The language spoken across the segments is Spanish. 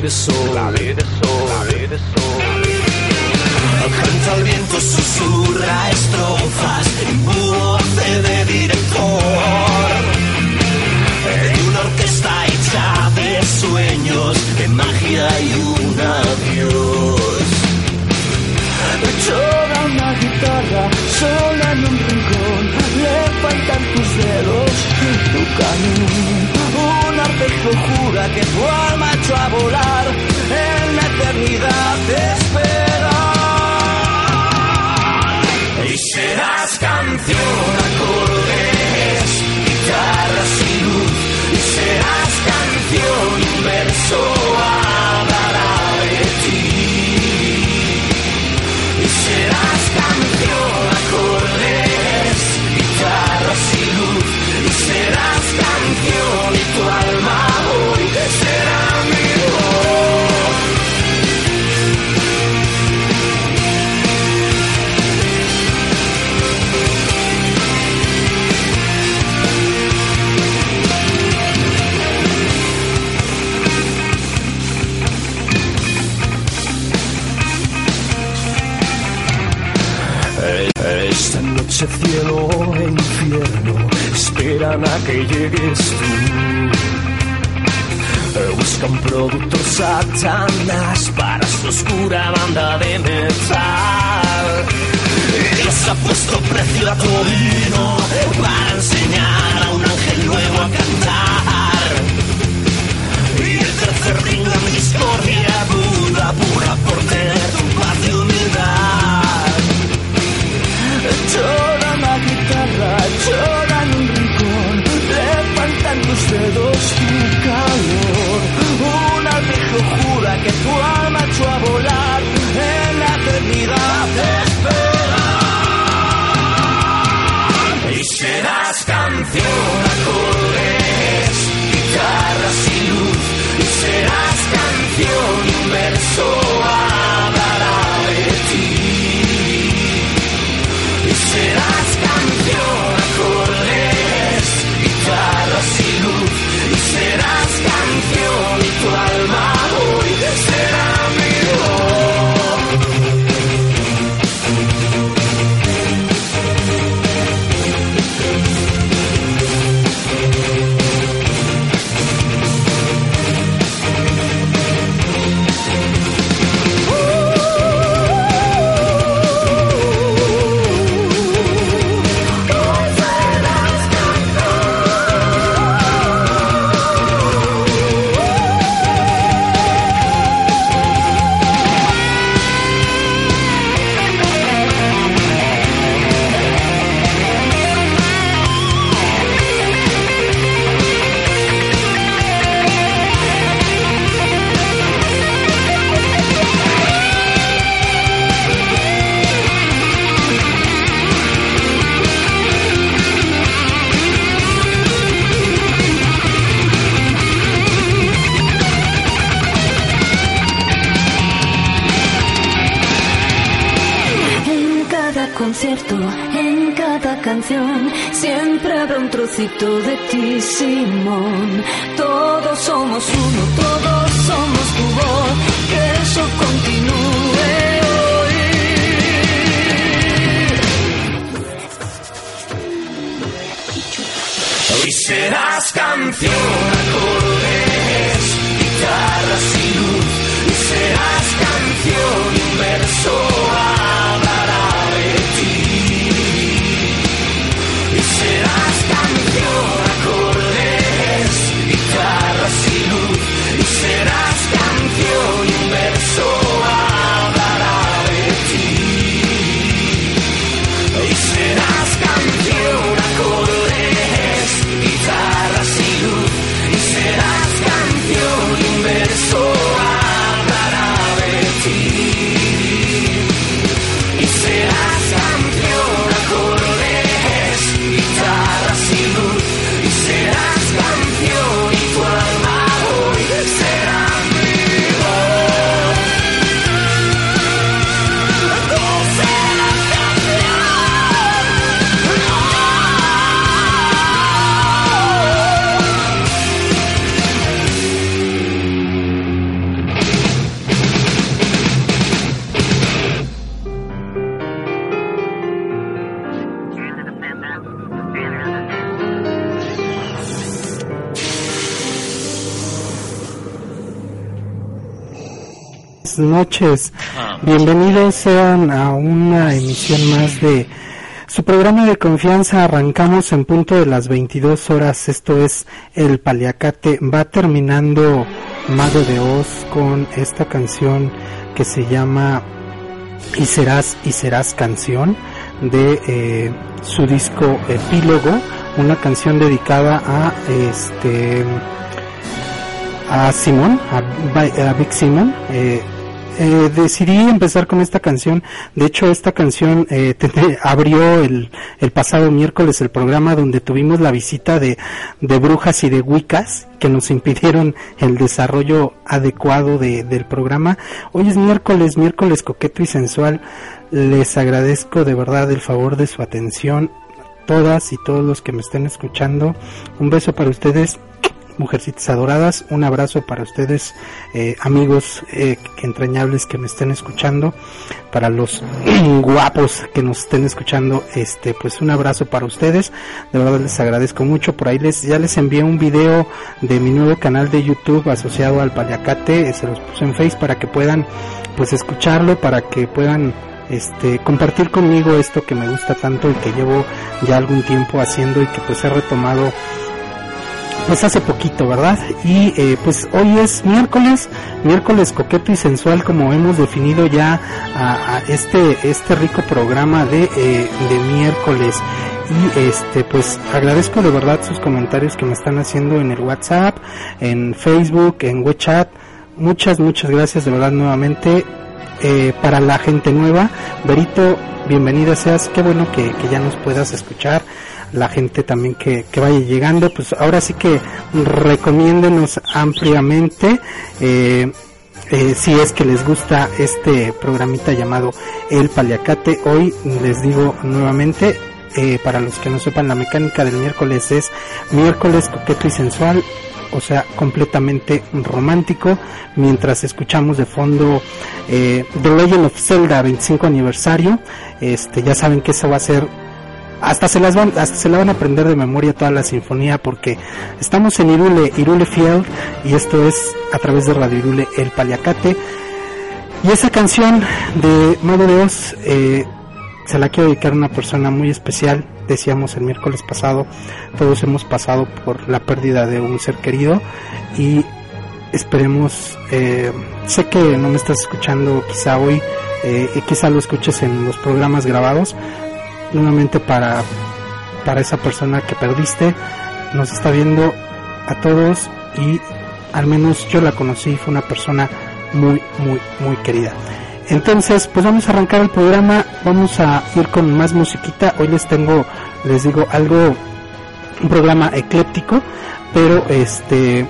de sol. Que llegues tú. Buscan productor satanás para su oscura banda de metal. Dios ha puesto precio a tu vino para enseñar a un ángel nuevo a cantar. Y el tercer ring la discordia Buda puja por tener paz y humildad. Llora una guitarra, llora dedos, tu calor. Un arpegio jura que alma concierto, en cada canción, siempre habrá un trocito de ti, Simón. Todos somos uno, todos somos tu voz, que eso continúe hoy. Serás canción, acordes, guitarras y luz. Y serás canción, un noches. Ah, Bienvenidos sean a una emisión más de su programa de confianza. Arrancamos en punto de las 22 horas. Esto es El Paliacate. Va terminando Mago de Oz con esta canción que se llama Y serás y serás canción de eh, su disco Epílogo, una canción dedicada a este a Simón, a, Big Simon. Eh, eh, decidí empezar con esta canción. De hecho, esta canción eh, abrió el, el, pasado miércoles el programa donde tuvimos la visita de, de brujas y de wiccas que nos impidieron el desarrollo adecuado de, del programa. Hoy es miércoles, miércoles coqueto y sensual. Les agradezco de verdad el favor de su atención. Todas y todos los que me estén escuchando. Un beso para ustedes mujercitas adoradas, un abrazo para ustedes, eh, amigos eh, entrañables que me estén escuchando, para los guapos que nos estén escuchando, este, pues un abrazo para ustedes, de verdad les agradezco mucho, por ahí les, ya les envié un video de mi nuevo canal de YouTube asociado al Paliacate, se los puse en Face para que puedan, pues escucharlo, para que puedan este compartir conmigo esto que me gusta tanto y que llevo ya algún tiempo haciendo y que pues he retomado pues hace poquito, ¿verdad? Y eh, pues hoy es miércoles, miércoles coqueto y sensual como hemos definido ya a, este este rico programa de, eh, de miércoles y este pues agradezco de verdad sus comentarios que me están haciendo en el WhatsApp, en Facebook, en WeChat. Muchas muchas gracias de verdad nuevamente eh, para la gente nueva. Berito, bienvenida seas, qué bueno que, que ya nos puedas escuchar la gente también que, que vaya llegando, pues ahora sí que recomiéndenos ampliamente. Eh, eh, si es que les gusta este programita llamado El Paliacate, hoy les digo nuevamente, eh, para los que no sepan, la mecánica del miércoles es miércoles coqueto y sensual, o sea, completamente romántico, mientras escuchamos de fondo The Legend of Zelda 25 aniversario, este, ya saben que eso va a ser hasta se las van, hasta se la van a aprender de memoria toda la sinfonía porque estamos en Irule, Irule Field y esto es a través de Radio Irule El Paliacate. Y esa canción de Modo de eh, se la quiero dedicar a una persona muy especial decíamos el miércoles pasado todos hemos pasado por la pérdida de un ser querido y esperemos eh, sé que no me estás escuchando quizá hoy eh, quizá lo escuches en los programas grabados nuevamente para, para esa persona que perdiste. Nos está viendo a todos y al menos yo la conocí, fue una persona muy, muy, muy querida. Entonces, pues vamos a arrancar el programa, vamos a ir con más musiquita. Hoy les tengo, les digo, algo, un programa ecléptico, pero este,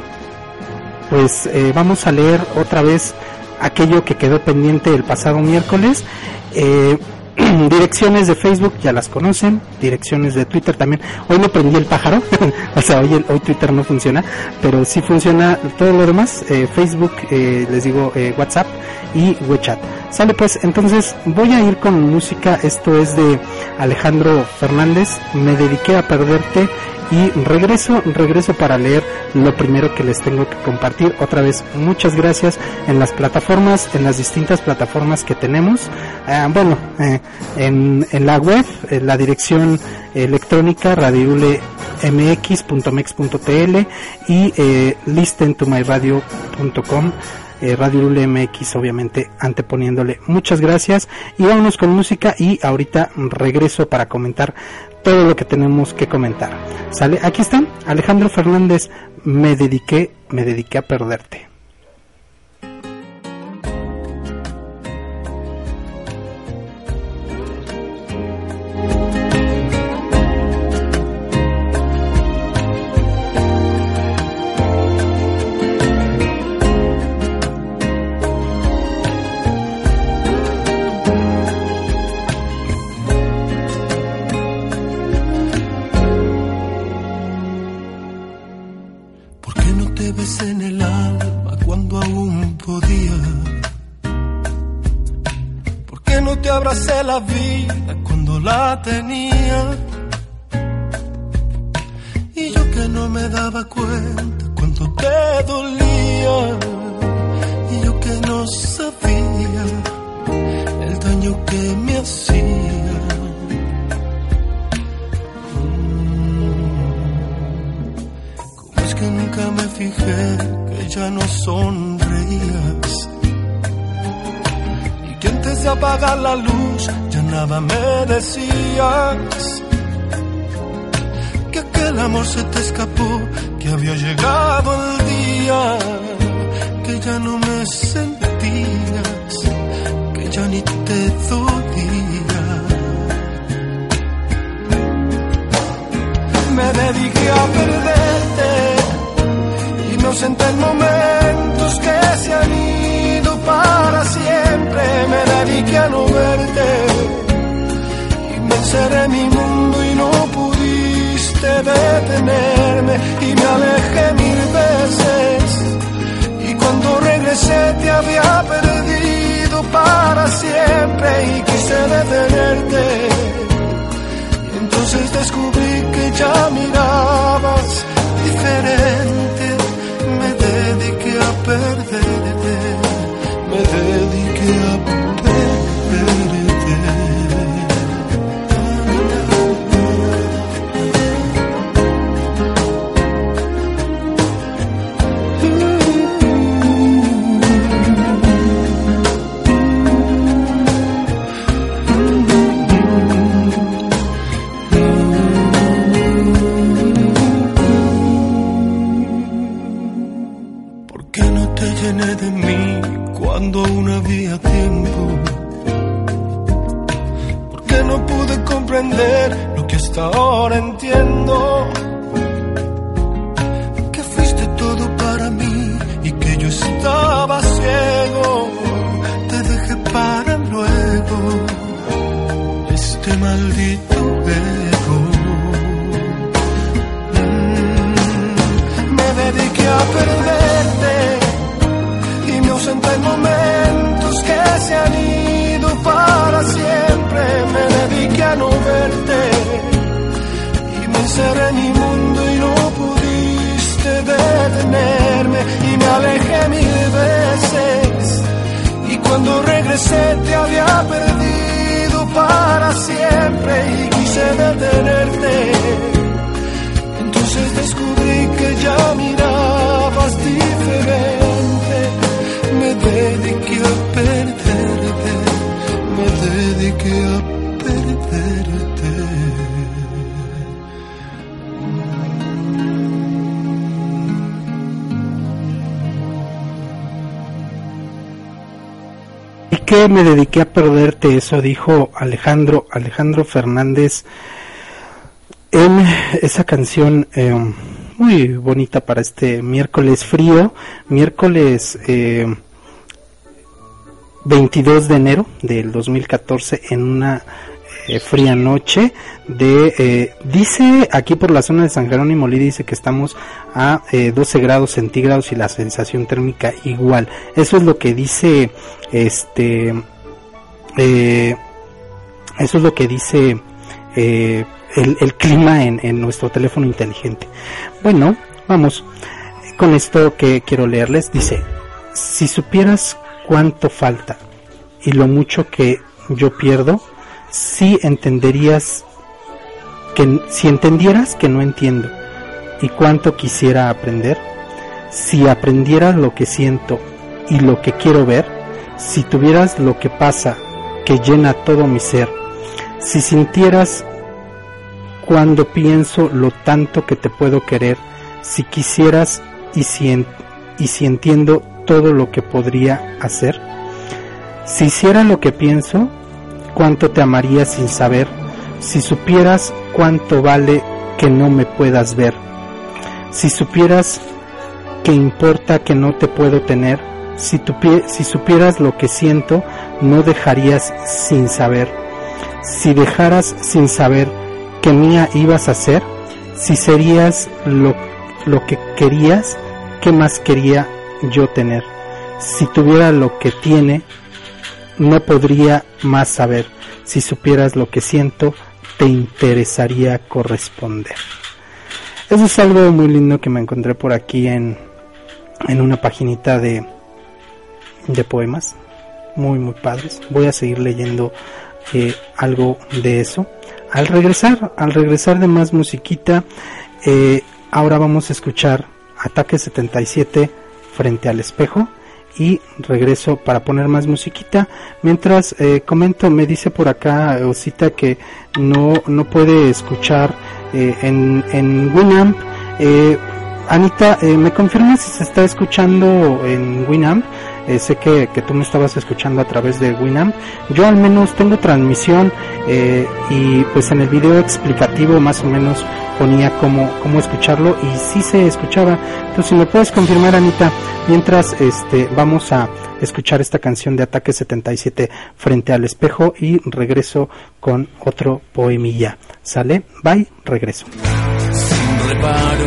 pues eh, vamos a leer otra vez aquello que quedó pendiente el pasado miércoles. Eh, direcciones de Facebook ya las conocen, direcciones de Twitter también. Hoy no prendí el pájaro, o sea, hoy, hoy Twitter no funciona, pero sí funciona todo lo demás, eh, Facebook, eh, les digo eh, WhatsApp y WeChat. Sale pues, entonces voy a ir con música, esto es de Alejandro Fernández, me dediqué a perderte y regreso, regreso para leer lo primero que les tengo que compartir. Otra vez, muchas gracias en las plataformas, en las distintas plataformas que tenemos. Ah, bueno, eh, en, en, la web, en la dirección electrónica radiulemx.mex.tl y eh, listentomyradio.com eh, Radio Lule MX, obviamente anteponiéndole. Muchas gracias y vámonos con música y ahorita regreso para comentar todo lo que tenemos que comentar. ¿Sale? Aquí está Alejandro Fernández, me dediqué, me dediqué a perderte. Cuando la se te me dediqué a perderte? Eso dijo Alejandro, Alejandro Fernández en esa canción eh, muy bonita para este miércoles frío, miércoles eh, 22 de enero del 2014 en una eh, fría noche de eh, dice aquí por la zona de San Jerónimo dice que estamos a eh, 12 grados centígrados y la sensación térmica igual. Eso es lo que dice este eh, eso es lo que dice eh, el, clima en nuestro teléfono inteligente. Bueno vamos con esto que quiero leerles dice si supieras cuánto falta y lo mucho que yo pierdo si entenderías que si entendieras que no entiendo y cuánto quisiera aprender, si aprendieras lo que siento y lo que quiero ver, si tuvieras lo que pasa que llena todo mi ser, si sintieras cuando pienso lo tanto que te puedo querer, si quisieras y si, y si entiendo todo lo que podría hacer, si hiciera lo que pienso, cuánto te amaría sin saber, si supieras cuánto vale que no me puedas ver, si supieras que importa que no te puedo tener, si, tupie- si supieras lo que siento, no dejarías sin saber, si dejaras sin saber que mía ibas a ser, si serías lo, lo que querías, ¿qué más quería yo tener? Si tuviera lo que tiene, no podría más saber. Si supieras lo que siento, te interesaría corresponder. Eso es algo muy lindo que me encontré por aquí en, en una paginita de de poemas muy muy padres. Voy a seguir leyendo eh, algo de eso. Al regresar, al regresar de más musiquita, eh, ahora vamos a escuchar Ataque 77 frente al espejo y regreso para poner más musiquita. Mientras eh, comento, me dice por acá Osita que no, no puede escuchar en, en Winamp. Anita, ¿me confirmas si se está escuchando en Winamp? Eh, sé que, que, tú me estabas escuchando a través de Winamp. Yo al menos tengo transmisión eh, y pues en el video explicativo más o menos ponía cómo, cómo escucharlo y sí se escuchaba. Entonces si me puedes confirmar Anita, mientras este vamos a escuchar esta canción de Ataque 77 frente al espejo y regreso con otro poemilla. ¿Sale? Bye, regreso. Sin reparo,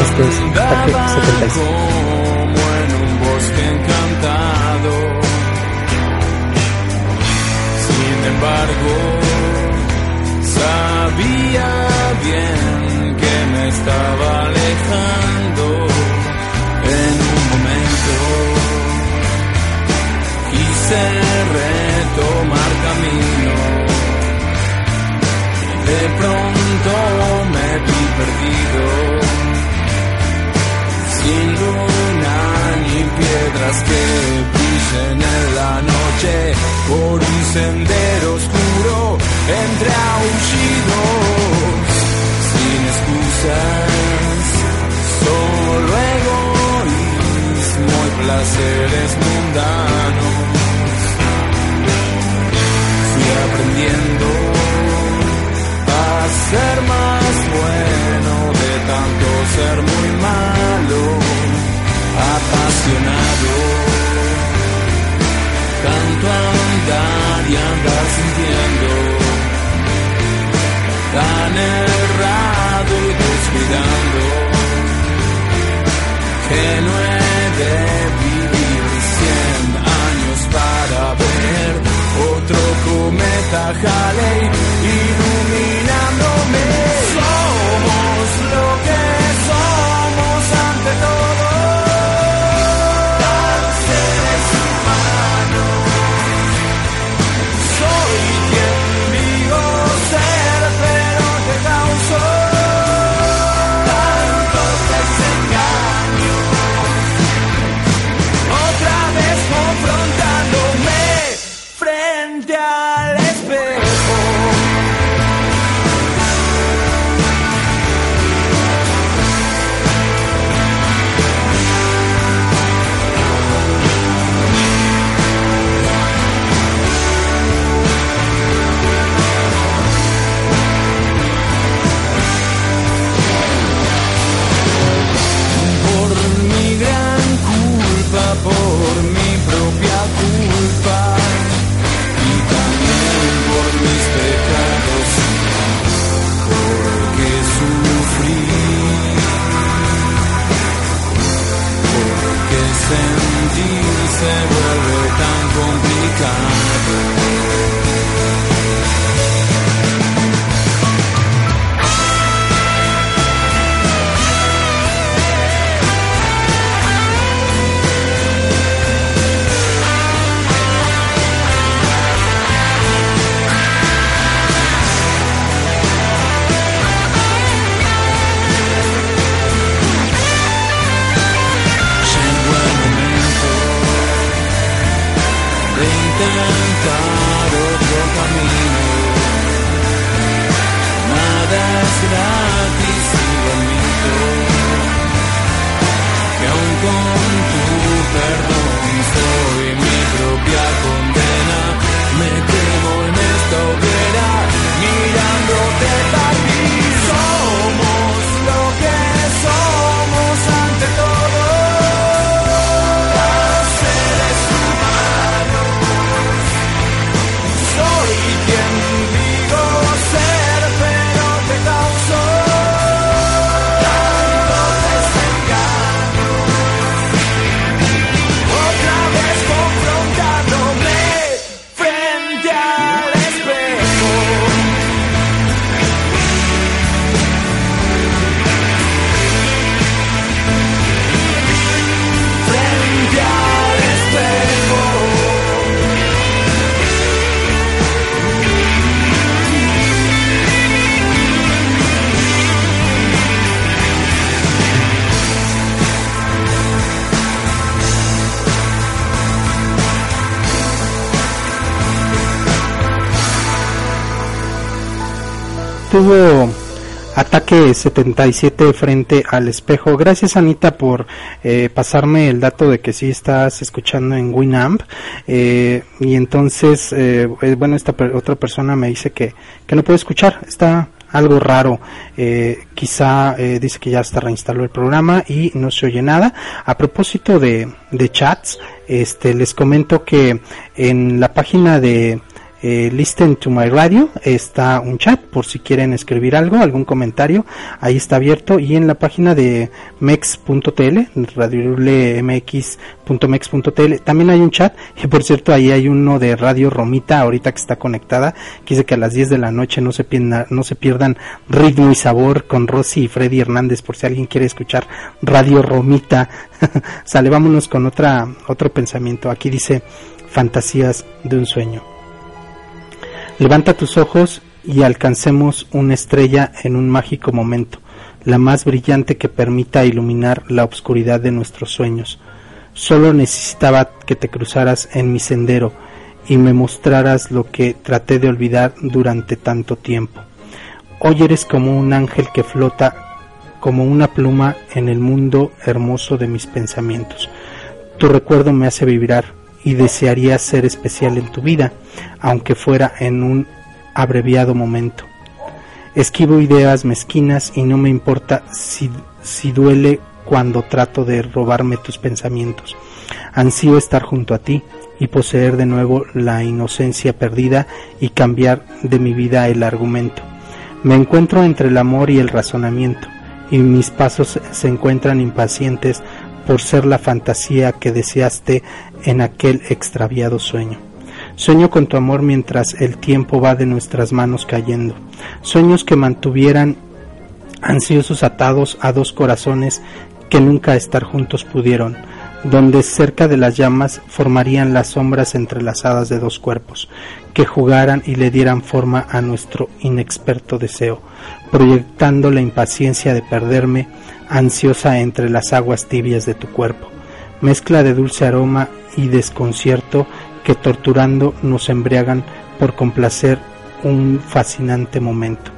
Esto es Ataque 77. embargo, sabía bien que me estaba alejando en un momento. Quise retomar camino. De pronto me vi perdido, sin luna ni piedras que en la noche por un sendero oscuro entre aullidos sin excusas solo egoísmo y placeres mundanos. Fui aprendiendo a ser más bueno de tanto ser muy malo apasionado. Tanto andar y andar sintiendo, tan errado y descuidando, que no he de vivir cien años para ver otro cometa Halley iluminándome. Estuvo Ataque 77 frente al espejo. Gracias Anita por eh, pasarme el dato de que sí estás escuchando en Winamp. Eh, y entonces, eh, bueno, esta otra persona me dice que, que no puede escuchar. Está algo raro. Quizá dice que ya está reinstaló el programa y no se oye nada. A propósito de, de chats, este, les comento que en la página de eh, Listen to My Radio está un chat por si quieren escribir algo, algún comentario, ahí está abierto y en la página de mex.tl, radiomx.mex.tl también hay un chat y por cierto ahí hay uno de Radio Romita ahorita que está conectada, que dice que a las 10 de la noche no se pierdan, no se pierdan ritmo y sabor con Rosy y Freddy Hernández por si alguien quiere escuchar Radio Romita. Sale, vámonos con otra otro pensamiento. Aquí dice fantasías de un sueño. Levanta tus ojos y alcancemos una estrella en un mágico momento, la más brillante que permita iluminar la oscuridad de nuestros sueños. Solo necesitaba que te cruzaras en mi sendero y me mostraras lo que traté de olvidar durante tanto tiempo. Hoy eres como un ángel que flota como una pluma en el mundo hermoso de mis pensamientos. Tu recuerdo me hace vibrar y desearía ser especial en tu vida, aunque fuera en un abreviado momento. Esquivo ideas mezquinas y no me importa si, si duele cuando trato de robarme tus pensamientos. Ansío estar junto a ti y poseer de nuevo la inocencia perdida y cambiar de mi vida el argumento. Me encuentro entre el amor y el razonamiento, y mis pasos se encuentran impacientes por ser la fantasía que deseaste en aquel extraviado sueño. Sueño con tu amor mientras el tiempo va de nuestras manos cayendo. Sueños que mantuvieran ansiosos atados a dos corazones que nunca estar juntos pudieron, donde cerca de las llamas formarían las sombras entrelazadas de dos cuerpos, que jugaran y le dieran forma a nuestro inexperto deseo, proyectando la impaciencia de perderme ansiosa entre las aguas tibias de tu cuerpo, mezcla de dulce aroma y desconcierto que torturando nos embriagan por complacer un fascinante momento.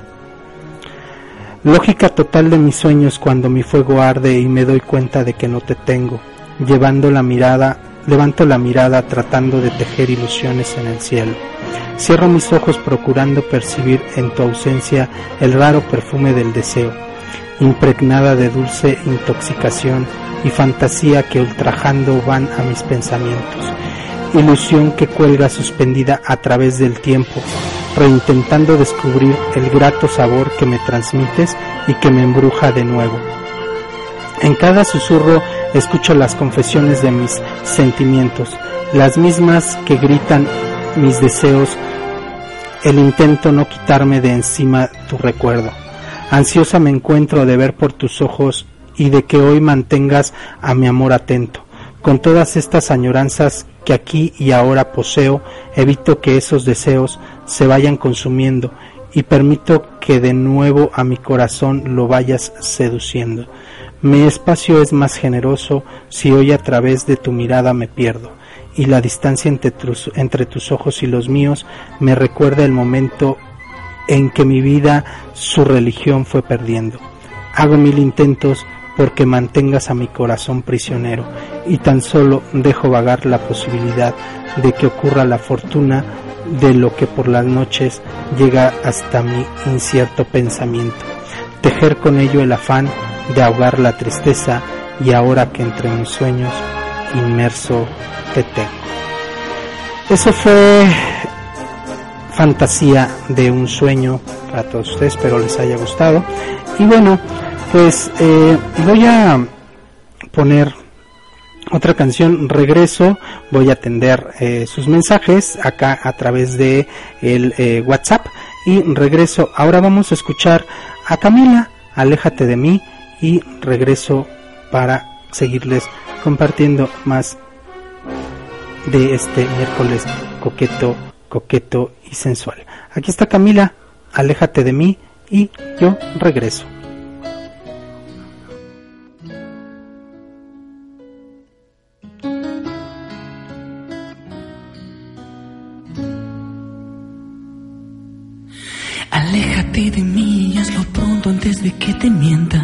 Lógica total de mis sueños cuando mi fuego arde y me doy cuenta de que no te tengo, llevando la mirada, levanto la mirada tratando de tejer ilusiones en el cielo. Cierro mis ojos procurando percibir en tu ausencia el raro perfume del deseo impregnada de dulce intoxicación y fantasía que ultrajando van a mis pensamientos, ilusión que cuelga suspendida a través del tiempo, reintentando descubrir el grato sabor que me transmites y que me embruja de nuevo. En cada susurro escucho las confesiones de mis sentimientos, las mismas que gritan mis deseos, el intento no quitarme de encima tu recuerdo. Ansiosa me encuentro de ver por tus ojos y de que hoy mantengas a mi amor atento. Con todas estas añoranzas que aquí y ahora poseo, evito que esos deseos se vayan consumiendo y permito que de nuevo a mi corazón lo vayas seduciendo. Mi espacio es más generoso si hoy a través de tu mirada me pierdo y la distancia entre tus, entre tus ojos y los míos me recuerda el momento en que mi vida su religión fue perdiendo. Hago mil intentos porque mantengas a mi corazón prisionero y tan solo dejo vagar la posibilidad de que ocurra la fortuna de lo que por las noches llega hasta mi incierto pensamiento. Tejer con ello el afán de ahogar la tristeza y ahora que entre mis sueños inmerso te tengo. Eso fue fantasía de un sueño para todos ustedes, espero les haya gustado. Y bueno, pues eh, voy a poner otra canción, regreso, voy a atender eh, sus mensajes acá a través de el eh, WhatsApp y regreso. Ahora vamos a escuchar a Camila, aléjate de mí y regreso para seguirles compartiendo más de este miércoles coqueto coqueto y. Aquí está Camila, aléjate de mí y yo regreso. Aléjate de mí despierto antes de que te mienta.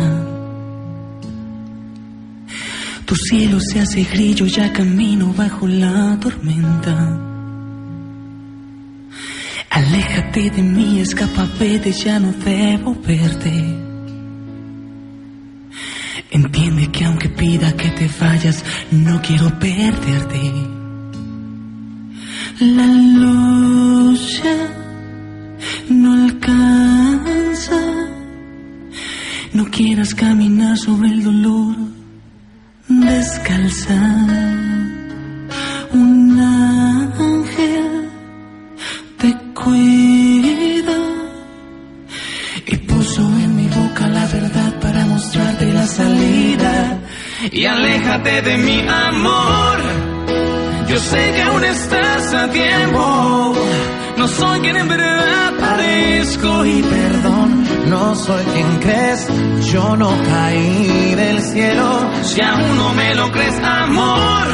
Tu cielo se hace grillo, ya camino bajo la tormenta. Aléjate de mí, escapa, vete, ya no debo verte. Entiende que aunque pida que te vayas, no quiero perderte. La luz no alcanza. No quieras caminar sobre el dolor descalza. De mi amor. Yo sé que aún estás a tiempo. No soy quien en verdad parezco y perdón. No soy quien crees, yo no caí del cielo. Si aún no me lo crees, amor,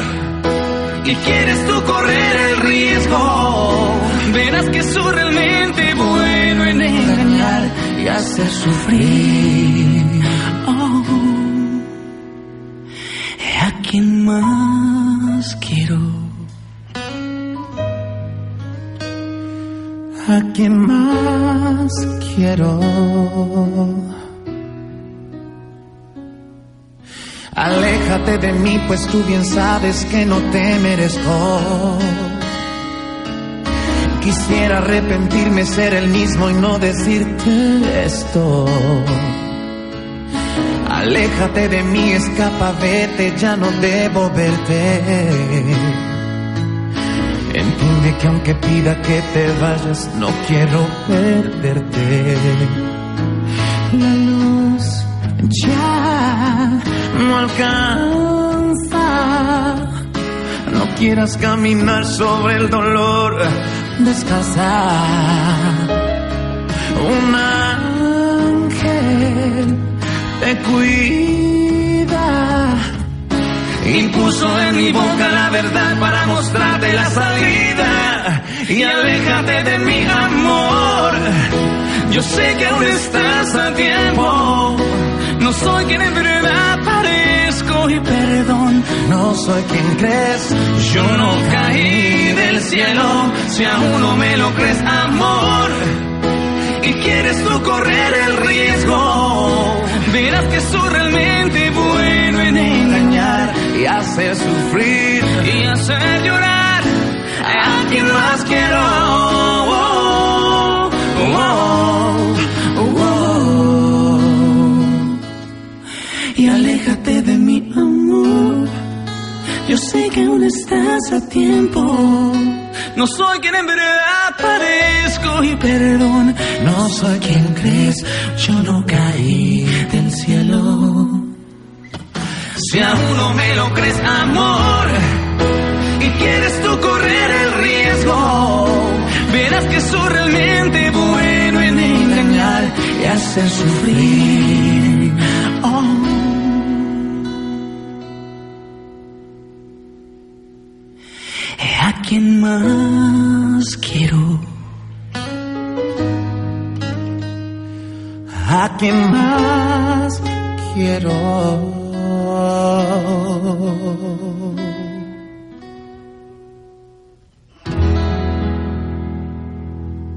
y quieres tú correr el riesgo, verás que soy realmente bueno en engañar y hacer sufrir. Oh, más quiero? ¿A quién más quiero? Aléjate de mí, pues tú bien sabes que no te merezco. Quisiera arrepentirme, ser el mismo y no decirte esto. Aléjate de mí, escapa, vete, ya no debo verte. Entiende que aunque pida que te vayas, no quiero perderte. La luz ya no alcanza. No quieras caminar sobre el dolor, descansa. Un ángel cuida y puso en mi boca la verdad para mostrarte la salida. Y aléjate de mi amor. Yo sé que aún estás a tiempo. No soy quien en verdad parezco y perdón. No soy quien crees. Yo no caí del cielo. Si aún no me lo crees, amor. Y quieres tú correr el riesgo. Verás que soy realmente bueno en engañar y hacer sufrir y hacer llorar a quien más quiero. Oh, oh, oh, y aléjate de mi amor. Yo sé que aún estás a tiempo. No soy quien en verdad parezco y perdón. No soy quien crees. Yo no caí del cielo. Si aún no me lo crees, amor, y quieres tú correr el riesgo, verás que soy realmente bueno en engañar y hacer sufrir. ¿A quién más quiero? ¿A quién más quiero?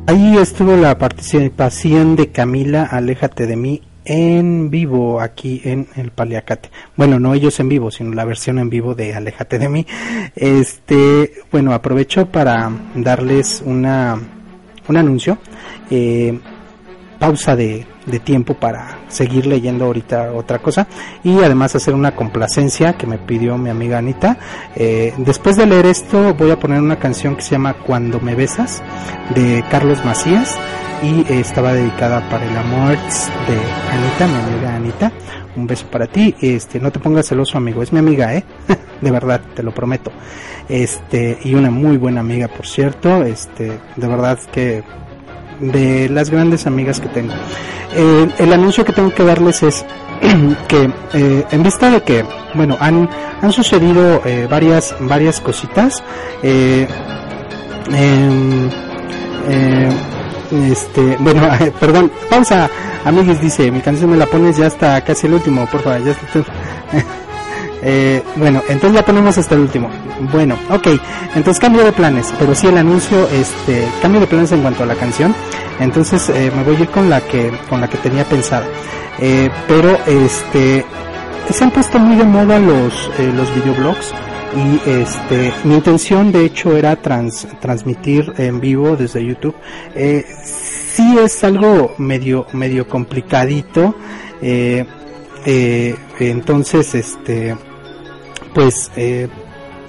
Ahí estuvo la participación de Camila, Aléjate de mí, en vivo aquí en el Paliacate. Bueno, no ellos en vivo, sino la versión en vivo de Aléjate de mí. Este, bueno, aprovecho para darles una un anuncio. Eh, pausa de, de, tiempo para seguir leyendo ahorita otra cosa y además hacer una complacencia que me pidió mi amiga Anita. Eh, después de leer esto voy a poner una canción que se llama Cuando me besas de Carlos Macías y eh, estaba dedicada para el amor de Anita, mi amiga Anita. Un beso para ti. Este, no te pongas celoso, amigo. Es mi amiga, ¿eh? de verdad, te lo prometo. Este, y una muy buena amiga, por cierto. Este, de verdad que de las grandes amigas que tengo. Eh, el anuncio que tengo que darles es que eh, en vista de que, bueno, han, han sucedido eh, varias, varias cositas. Este, bueno, perdón, pausa, amiguis dice, mi canción me la pones ya hasta casi el último, por favor, ya está. Eh, bueno, entonces la ponemos hasta el último. Bueno, ok, entonces cambio de planes, pero sí el anuncio, este, cambio de planes en cuanto a la canción. Entonces eh, me voy a ir con la que, con la que tenía pensada. Eh, pero este, se han puesto muy de moda los, los videoblogs y este mi intención de hecho era trans, transmitir en vivo desde YouTube. Eh, sí es algo medio medio complicadito. Eh, entonces este pues eh,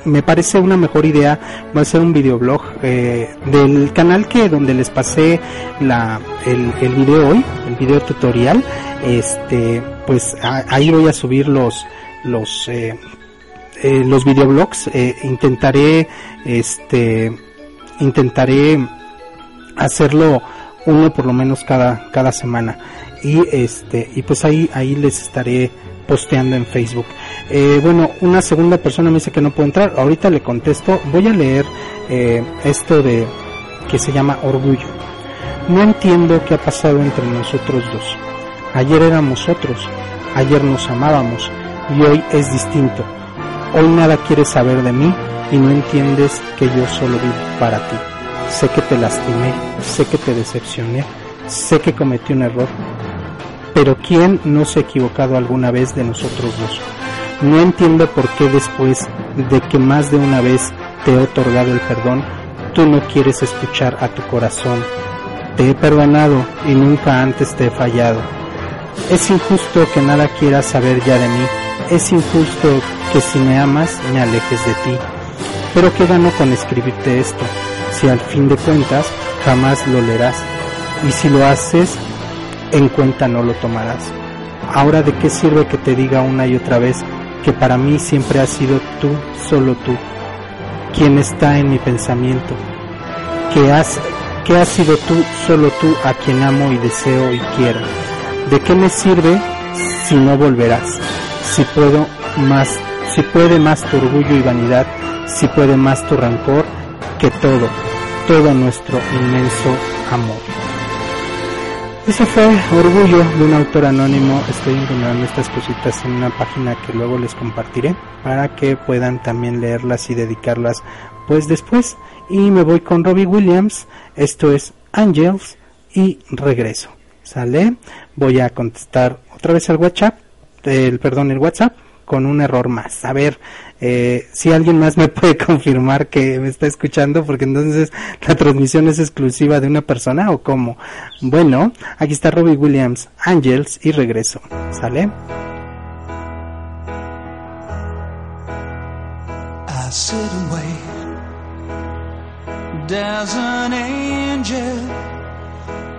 me parece una mejor idea va a ser un videoblog eh, del canal que donde les pasé la el, el video hoy el video tutorial. Este pues ahí voy a subir los los eh, eh los videoblogs eh, intentaré este intentaré hacerlo uno por lo menos cada cada semana y este y pues ahí ahí les estaré posteando en Facebook. Eh, bueno, una segunda persona me dice que no puedo entrar. Ahorita le contesto. Voy a leer eh, esto de que se llama orgullo. No entiendo qué ha pasado entre nosotros dos. Ayer éramos otros. Ayer nos amábamos y hoy es distinto. Hoy nada quieres saber de mí y no entiendes que yo solo vivo para ti. Sé que te lastimé, sé que te decepcioné, sé que cometí un error, pero ¿quién no se ha equivocado alguna vez de nosotros dos? No entiendo por qué después de que más de una vez te he otorgado el perdón, tú no quieres escuchar a tu corazón. Te he perdonado y nunca antes te he fallado. Es injusto que nada quieras saber ya de mí. Es injusto que si me amas me alejes de ti. Pero ¿qué gano con escribirte esto? Si al fin de cuentas jamás lo leerás. Y si lo haces, en cuenta no lo tomarás. Ahora de qué sirve que te diga una y otra vez que para mí siempre has sido tú, solo tú, quien está en mi pensamiento, que has, que has sido tú, solo tú, a quien amo y deseo y quiero. ¿De qué me sirve si no volverás? Si puedo más, si puede más tu orgullo y vanidad, si puede más tu rancor que todo, todo nuestro inmenso amor. Ese fue Orgullo de un autor anónimo. Estoy encontrando estas cositas en una página que luego les compartiré para que puedan también leerlas y dedicarlas pues después. Y me voy con Robbie Williams. Esto es Angels y regreso. ¿Sale? Voy a contestar otra vez el WhatsApp. El, perdón, el WhatsApp con un error más. A ver eh, si alguien más me puede confirmar que me está escuchando, porque entonces la transmisión es exclusiva de una persona o cómo. Bueno, aquí está Robbie Williams, Angels y regreso. ¿Sale? I sit and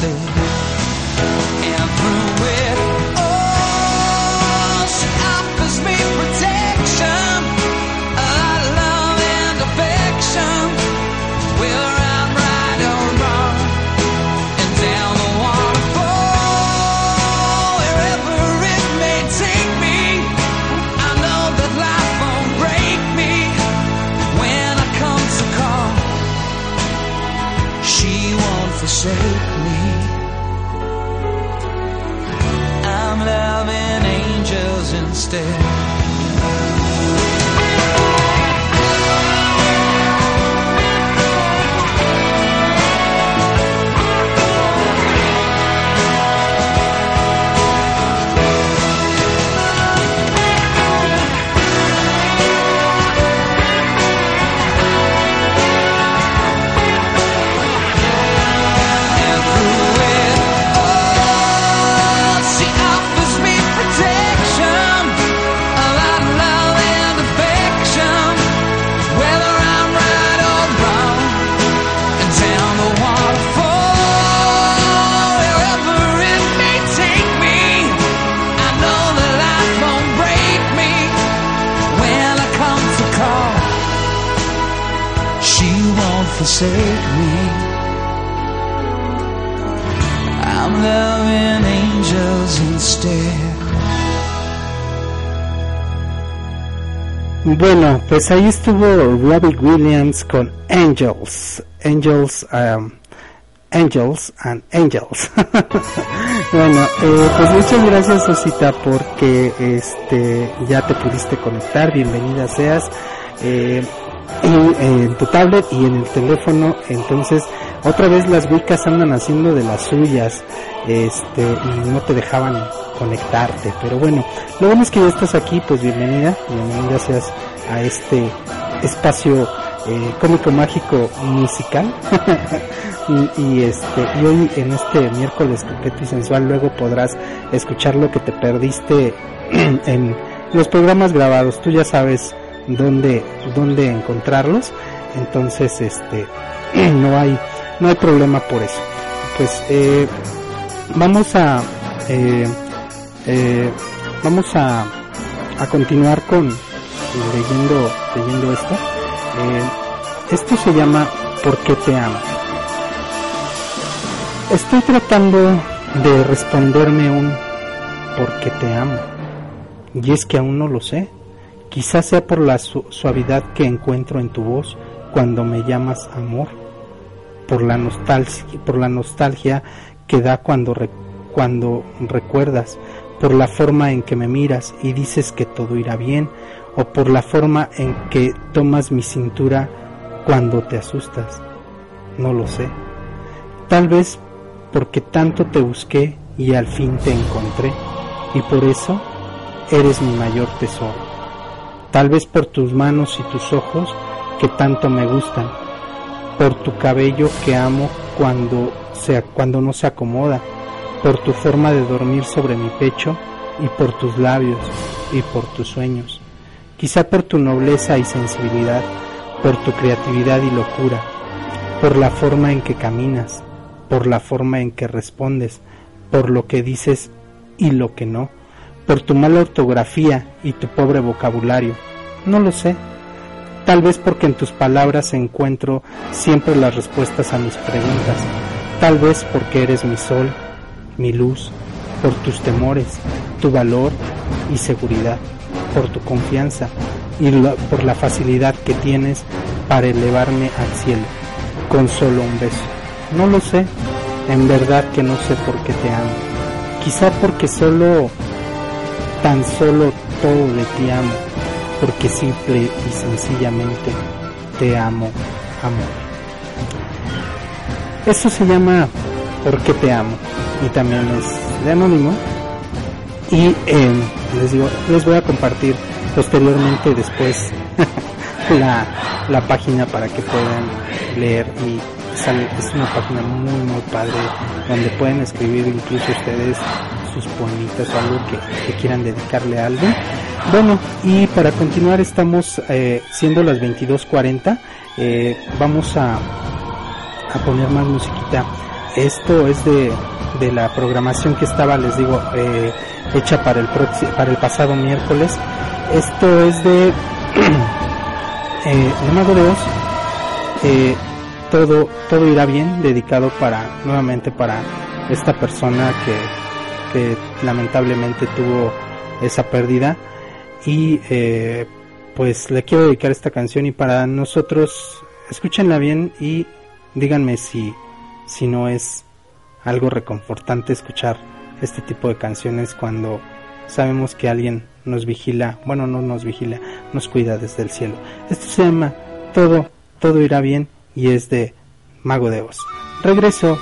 Bueno, pues ahí estuvo Robbie Williams con Angels, Angels, um, Angels and Angels. bueno, eh, pues muchas gracias Osita porque este ya te pudiste conectar, bienvenida seas. Eh, en, tu tablet y en el teléfono, entonces otra vez las wicas andan haciendo de las suyas, este, y no te dejaban conectarte, pero bueno, lo bueno es que ya estás aquí, pues bienvenida, bienvenida seas a este espacio eh, cómico mágico musical. Y, este y hoy en este miércoles coqueto y sensual luego podrás escuchar lo que te perdiste en los programas grabados. Tú ya sabes dónde dónde encontrarlos. Entonces este no hay no hay problema por eso. Pues eh, vamos a eh, vamos a a continuar con leyendo, leyendo esto. Eh, esto se llama ¿Por qué te amo? Estoy tratando de responderme un ¿por qué te amo? Y es que aún no lo sé. Quizás sea por la suavidad que encuentro en tu voz cuando me llamas amor, por la nostalgia, por la nostalgia que da cuando, cuando recuerdas, por la forma en que me miras y dices que todo irá bien, o por la forma en que tomas mi cintura cuando te asustas. No lo sé. Tal vez porque tanto te busqué y al fin te encontré, y por eso eres mi mayor tesoro. Tal vez por tus manos y tus ojos que tanto me gustan, por tu cabello que amo cuando, se, cuando no se acomoda, por tu forma de dormir sobre mi pecho y por tus labios y por tus sueños quizá por tu nobleza y sensibilidad, por tu creatividad y locura, por la forma en que caminas, por la forma en que respondes, por lo que dices y lo que no, por tu mala ortografía y tu pobre vocabulario. No lo sé. Tal vez porque en tus palabras encuentro siempre las respuestas a mis preguntas. Tal vez porque eres mi sol, mi luz, por tus temores, tu valor y seguridad por tu confianza y por la facilidad que tienes para elevarme al cielo con solo un beso. No lo sé, en verdad que no sé por qué te amo. Quizá porque solo, tan solo todo de ti amo, porque simple y sencillamente te amo, amor. Eso se llama ¿Por qué te amo? Y también es de anónimo. Y eh, les digo, les voy a compartir posteriormente después la, la página para que puedan leer y es una página muy muy padre donde pueden escribir incluso ustedes sus poemitas o algo que, quieran dedicarle a alguien. Bueno, y para continuar estamos eh, siendo las 22.40, eh, vamos a, a poner más musiquita esto es de, de la programación que estaba, les digo, eh, hecha para el, para el pasado miércoles. Esto es de, eh, de Mago de Oz. Eh, todo, todo irá bien, dedicado para, nuevamente para esta persona que, que lamentablemente tuvo esa pérdida. Y eh, pues le quiero dedicar esta canción y para nosotros, escúchenla bien y díganme si, si no es algo reconfortante escuchar este tipo de canciones cuando sabemos que alguien nos vigila, bueno, no nos vigila, nos cuida desde el cielo. Esto se llama Todo, todo irá bien y es de Mago de Oz. Regreso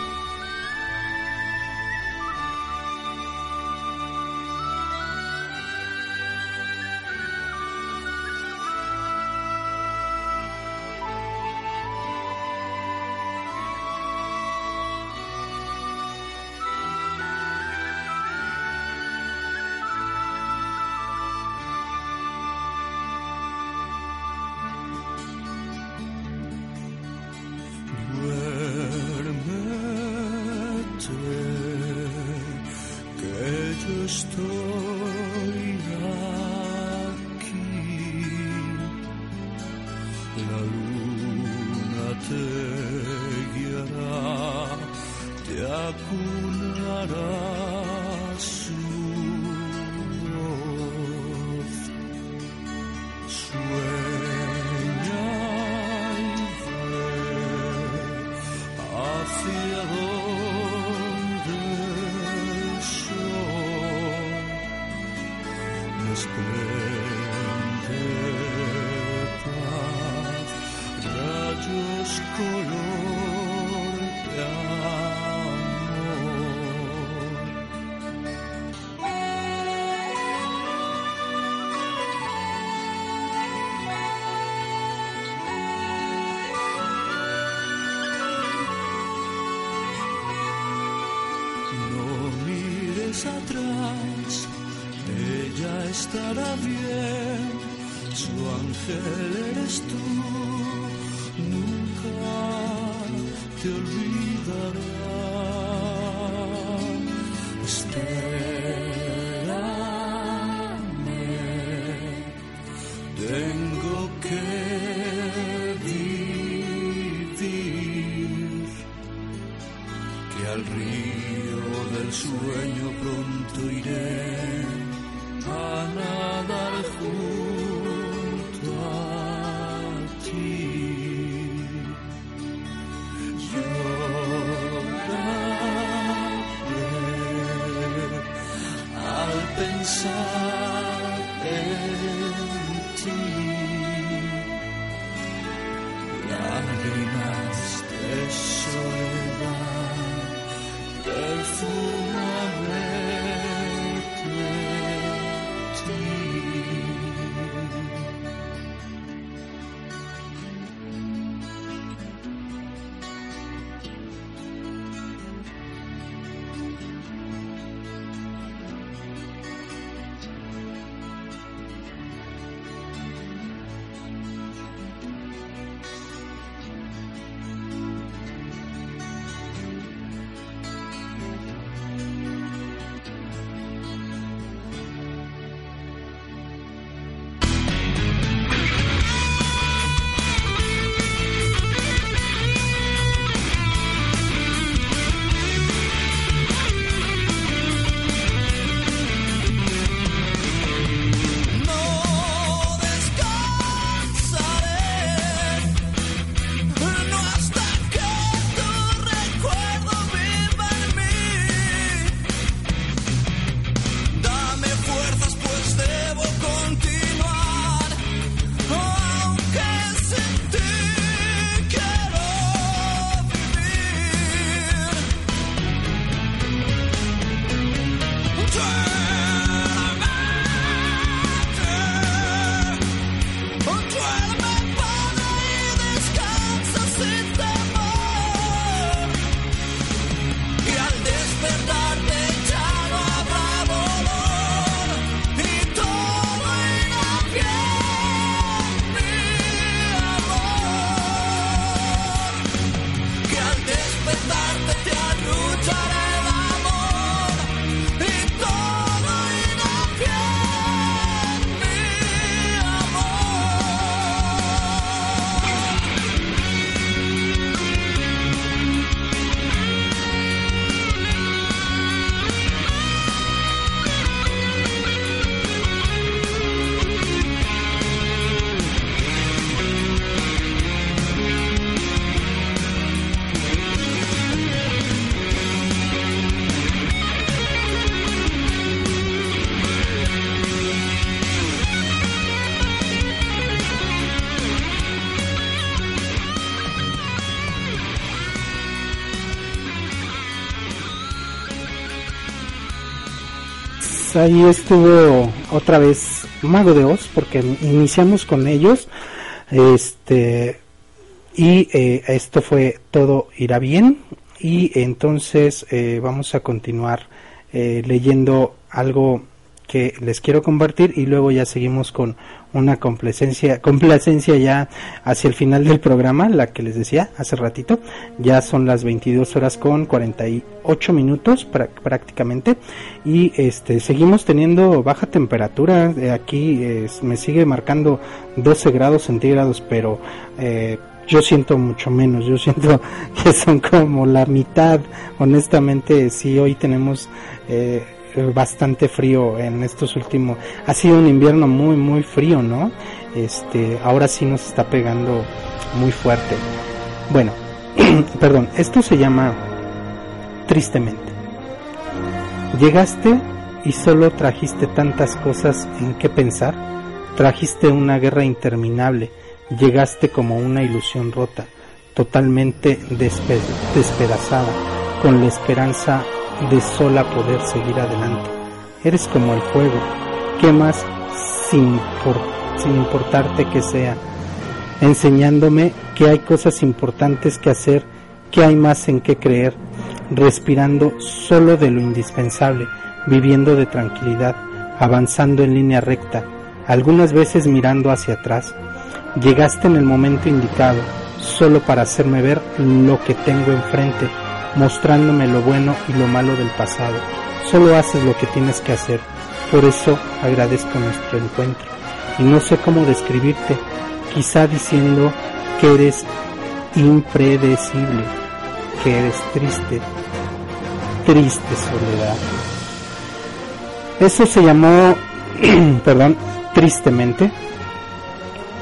estará bien. Su ángel eres tú, nunca te olvides. Ahí estuvo otra vez Mago de Oz, porque iniciamos con ellos. Este, y eh, esto fue Todo irá bien. Y entonces eh, vamos a continuar eh, leyendo algo que les quiero compartir y luego ya seguimos con una complacencia, complacencia ya hacia el final del programa, la que les decía hace ratito. Ya son las 22 horas con 48 minutos prácticamente y este seguimos teniendo baja temperatura. Eh, aquí me sigue marcando 12 grados centígrados, pero eh, yo siento mucho menos, yo siento que son como la mitad, honestamente, si hoy tenemos eh, bastante frío en estos últimos ha sido un invierno muy muy frío no este ahora sí nos está pegando muy fuerte. Bueno perdón esto se llama tristemente. Llegaste y solo trajiste tantas cosas en qué pensar. Trajiste una guerra interminable. Llegaste como una ilusión rota totalmente despedazada con la esperanza de sola poder seguir adelante. Eres como el fuego, quemas sin, sin importarte que sea, enseñándome que hay cosas importantes que hacer, que hay más en qué creer, respirando solo de lo indispensable, viviendo de tranquilidad, avanzando en línea recta, algunas veces mirando hacia atrás. Llegaste en el momento indicado, solo para hacerme ver lo que tengo enfrente mostrándome lo bueno y lo malo del pasado. Solo haces lo que tienes que hacer. Por eso agradezco nuestro encuentro. Y no sé cómo describirte, quizá diciendo que eres impredecible, que eres triste, triste soledad. Eso se llamó, perdón, tristemente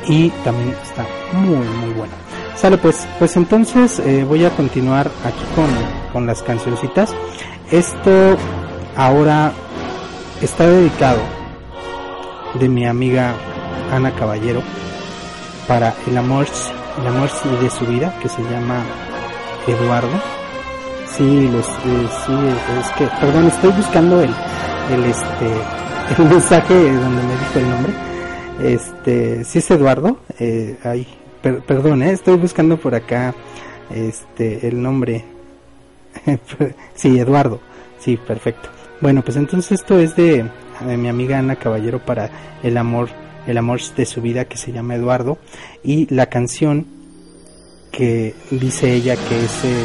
y también está muy muy bueno. Sale pues, pues entonces eh, voy a continuar aquí con, con las cancioncitas. Esto ahora está dedicado de mi amiga Ana Caballero para el amor, el amor de su vida que se llama Eduardo. Sí, los, eh, sí, es que, perdón, estoy buscando el, el este, el mensaje donde me dijo el nombre. Este, sí es Eduardo, eh, ahí perdón, ¿eh? estoy buscando por acá este el nombre. sí, Eduardo. Sí, perfecto. Bueno, pues entonces esto es de, mi amiga Ana Caballero para el amor, el amor de su vida que se llama Eduardo y la canción que dice ella que es eh,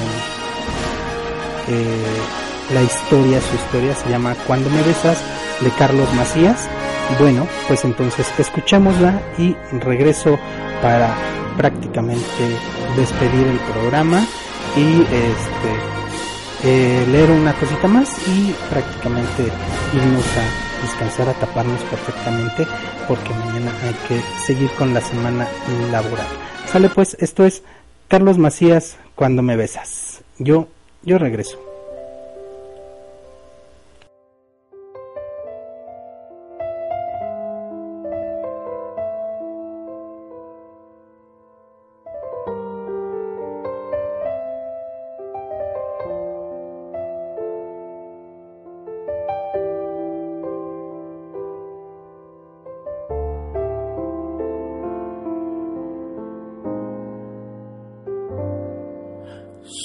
eh, la historia, su historia se llama Cuando me besas de Carlos Macías. Bueno, pues entonces escuchémosla y regreso para prácticamente despedir el programa y este eh, leer una cosita más y prácticamente irnos a descansar, a taparnos perfectamente porque mañana hay que seguir con la semana laboral. Sale pues, esto es Carlos Macías cuando me besas. Yo, yo regreso.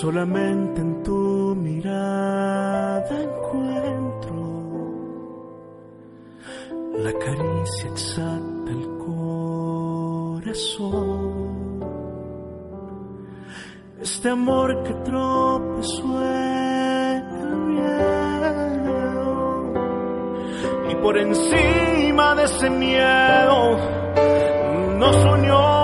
Solamente en tu mirada encuentro la caricia exacta al corazón. Este amor que tropezó en y por encima de ese miedo nos unió.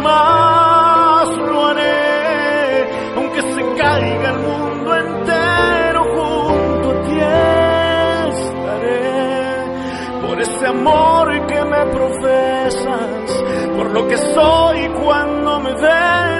Mucho más lo haré, aunque se caiga el mundo entero junto a ti estaré, por ese amor que me profesas, por lo que soy cuando me besas.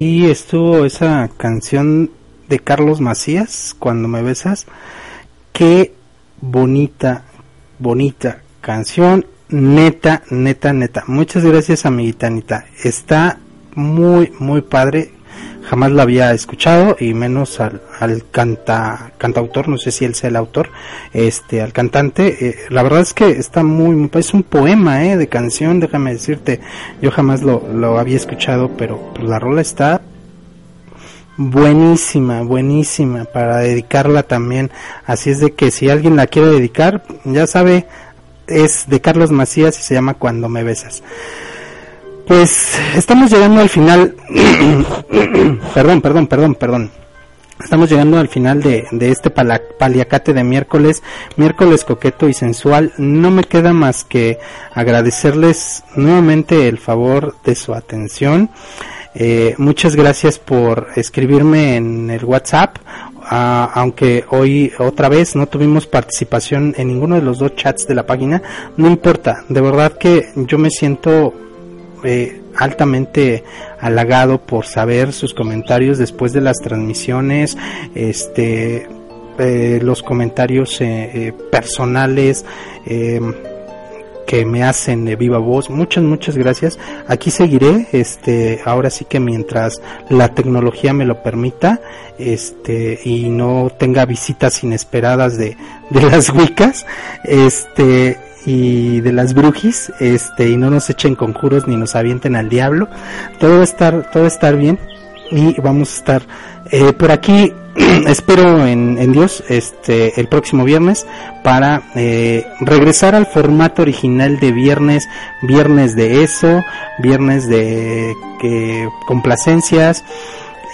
Y estuvo esa canción de Carlos Macías, Cuando me besas. Qué bonita, bonita canción. Neta, neta, neta. Muchas gracias, amiguita Anita. Está muy, muy padre. Jamás la había escuchado y menos al, al canta, cantautor, no sé si él sea el autor, este, al cantante. Eh, la verdad es que está muy, es un poema, eh, de canción, déjame decirte. Yo jamás lo, lo había escuchado, pero la rola está buenísima, buenísima para dedicarla también. Así es de que si alguien la quiere dedicar, ya sabe, es de Carlos Macías y se llama Cuando me besas. Pues estamos llegando al final. perdón, perdón, perdón, perdón. Estamos llegando al final de, de este pala- paliacate de miércoles, miércoles coqueto y sensual. No me queda más que agradecerles nuevamente el favor de su atención. Eh, muchas gracias por escribirme en el WhatsApp. Ah, aunque hoy otra vez no tuvimos participación en ninguno de los dos chats de la página, no importa. De verdad que yo me siento altamente halagado por saber sus comentarios después de las transmisiones, este, eh, los comentarios eh, eh, personales eh, que me hacen de viva voz. Muchas, muchas gracias. Aquí seguiré, este, ahora sí que mientras la tecnología me lo permita, este, y no tenga visitas inesperadas de, de las wicas, este, y de las brujis, este, y no nos echen conjuros ni nos avienten al diablo. Todo va a estar, todo va a estar bien y vamos a estar eh, por aquí espero en, Dios este el próximo viernes para eh, regresar al formato original de viernes viernes de eso viernes de que complacencias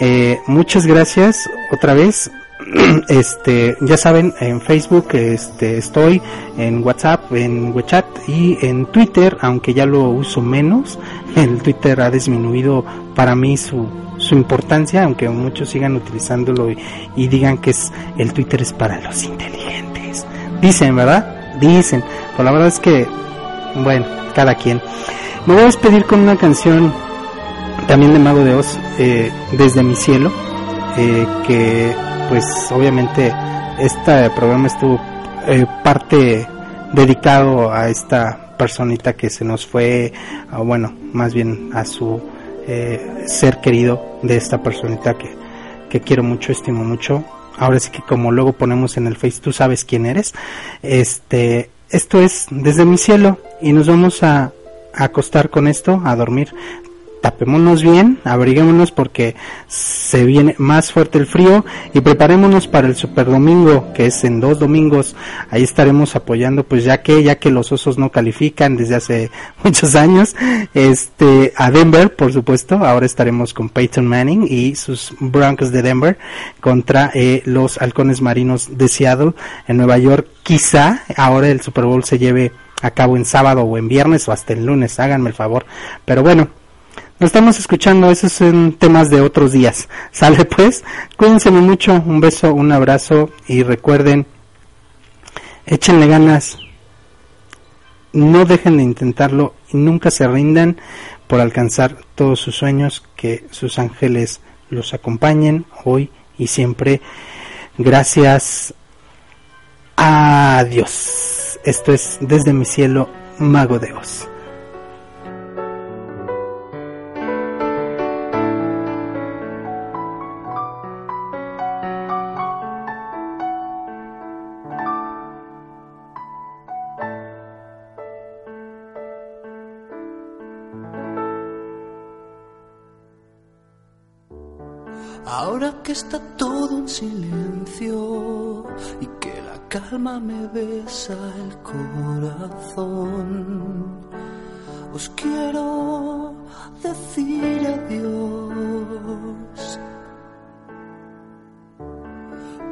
eh, muchas gracias otra vez este ya saben en Facebook este estoy en WhatsApp en WeChat y en Twitter aunque ya lo uso menos. El Twitter ha disminuido para mí su su importancia aunque muchos sigan utilizándolo y, y digan que es el Twitter es para los inteligentes. Dicen verdad dicen. Pero la verdad es que bueno cada quien. Me voy a despedir con una canción también de Mago de Oz eh, desde mi cielo eh, que pues obviamente este programa estuvo eh, parte dedicado a esta personita que se nos fue, bueno, más bien a su eh, ser querido de esta personita que, que quiero mucho, estimo mucho. Ahora sí que como luego ponemos en el Face, tú sabes quién eres. Este, esto es desde mi cielo y nos vamos a acostar con esto, a dormir tapémonos bien, abriguémonos porque se viene más fuerte el frío y preparémonos para el Super Domingo, que es en dos domingos. Ahí estaremos apoyando, pues ya que, ya que los osos no califican desde hace muchos años, este, a Denver, por supuesto. Ahora estaremos con Peyton Manning y sus Broncos de Denver contra eh, los halcones marinos de Seattle en Nueva York. Quizá ahora el Super Bowl se lleve a cabo en sábado o en viernes o hasta el lunes, háganme el favor. Pero bueno, nos estamos escuchando, esos son temas de otros días. Sale pues, cuídense mucho, un beso, un abrazo y recuerden, échenle ganas, no dejen de intentarlo y nunca se rindan por alcanzar todos sus sueños, que sus ángeles los acompañen hoy y siempre. Gracias a Dios. Esto es desde mi cielo, Mago de Oz. Que está todo en silencio y que la calma me besa el corazón. Os quiero decir adiós.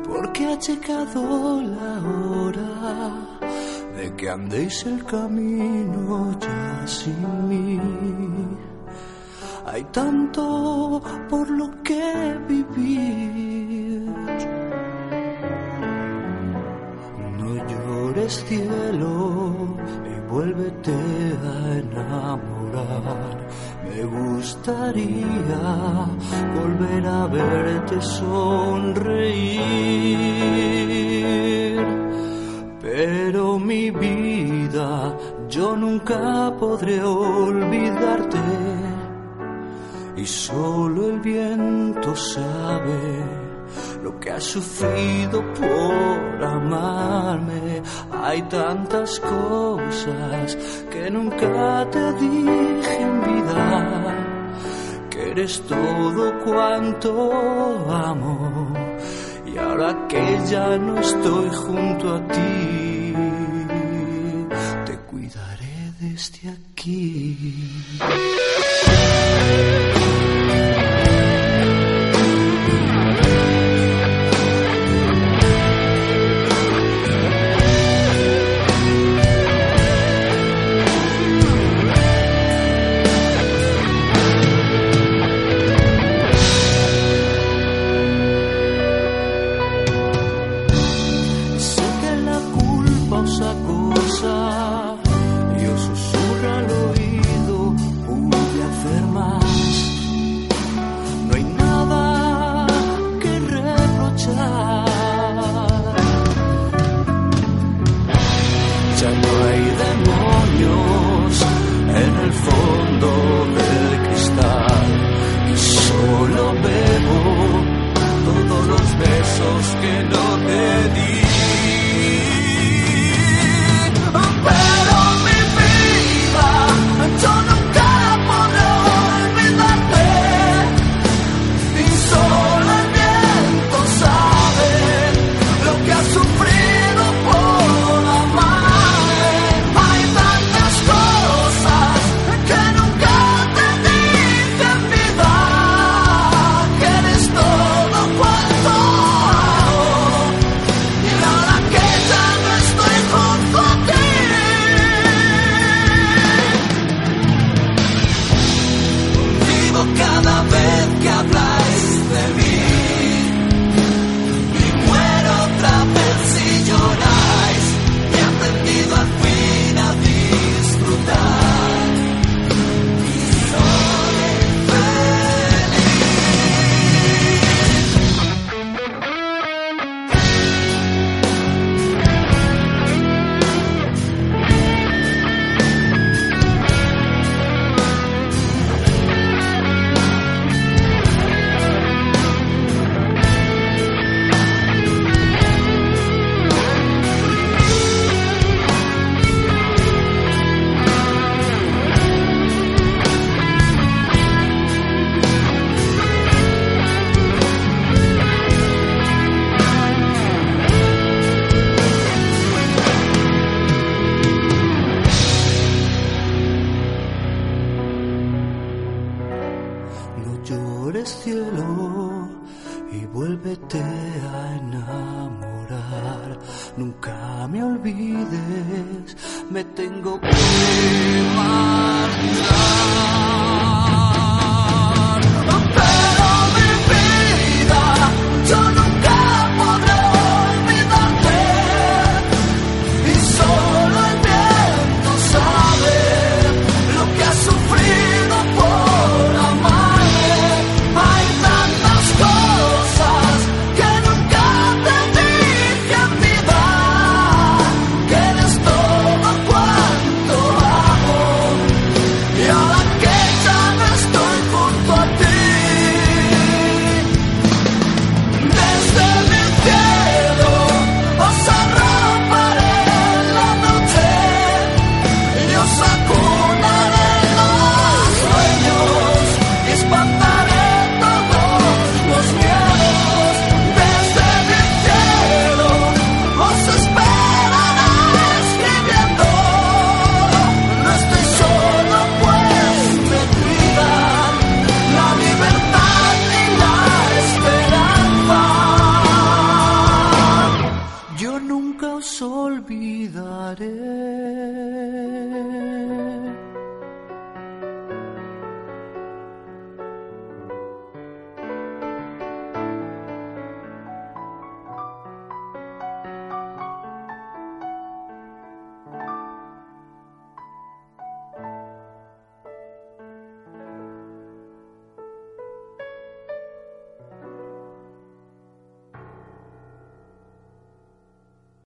Porque ha llegado la hora de que andéis el camino ya sin mí tanto por lo que vivir. No llores cielo y vuélvete a enamorar. Me gustaría volver a verte sonreír. Pero mi vida, yo nunca podré olvidarte y solo el viento sabe lo que has sufrido por amarme. Hay tantas cosas que nunca te dije en vida, que eres todo cuanto amo. Y ahora que ya no estoy junto a ti, te cuidaré desde aquí.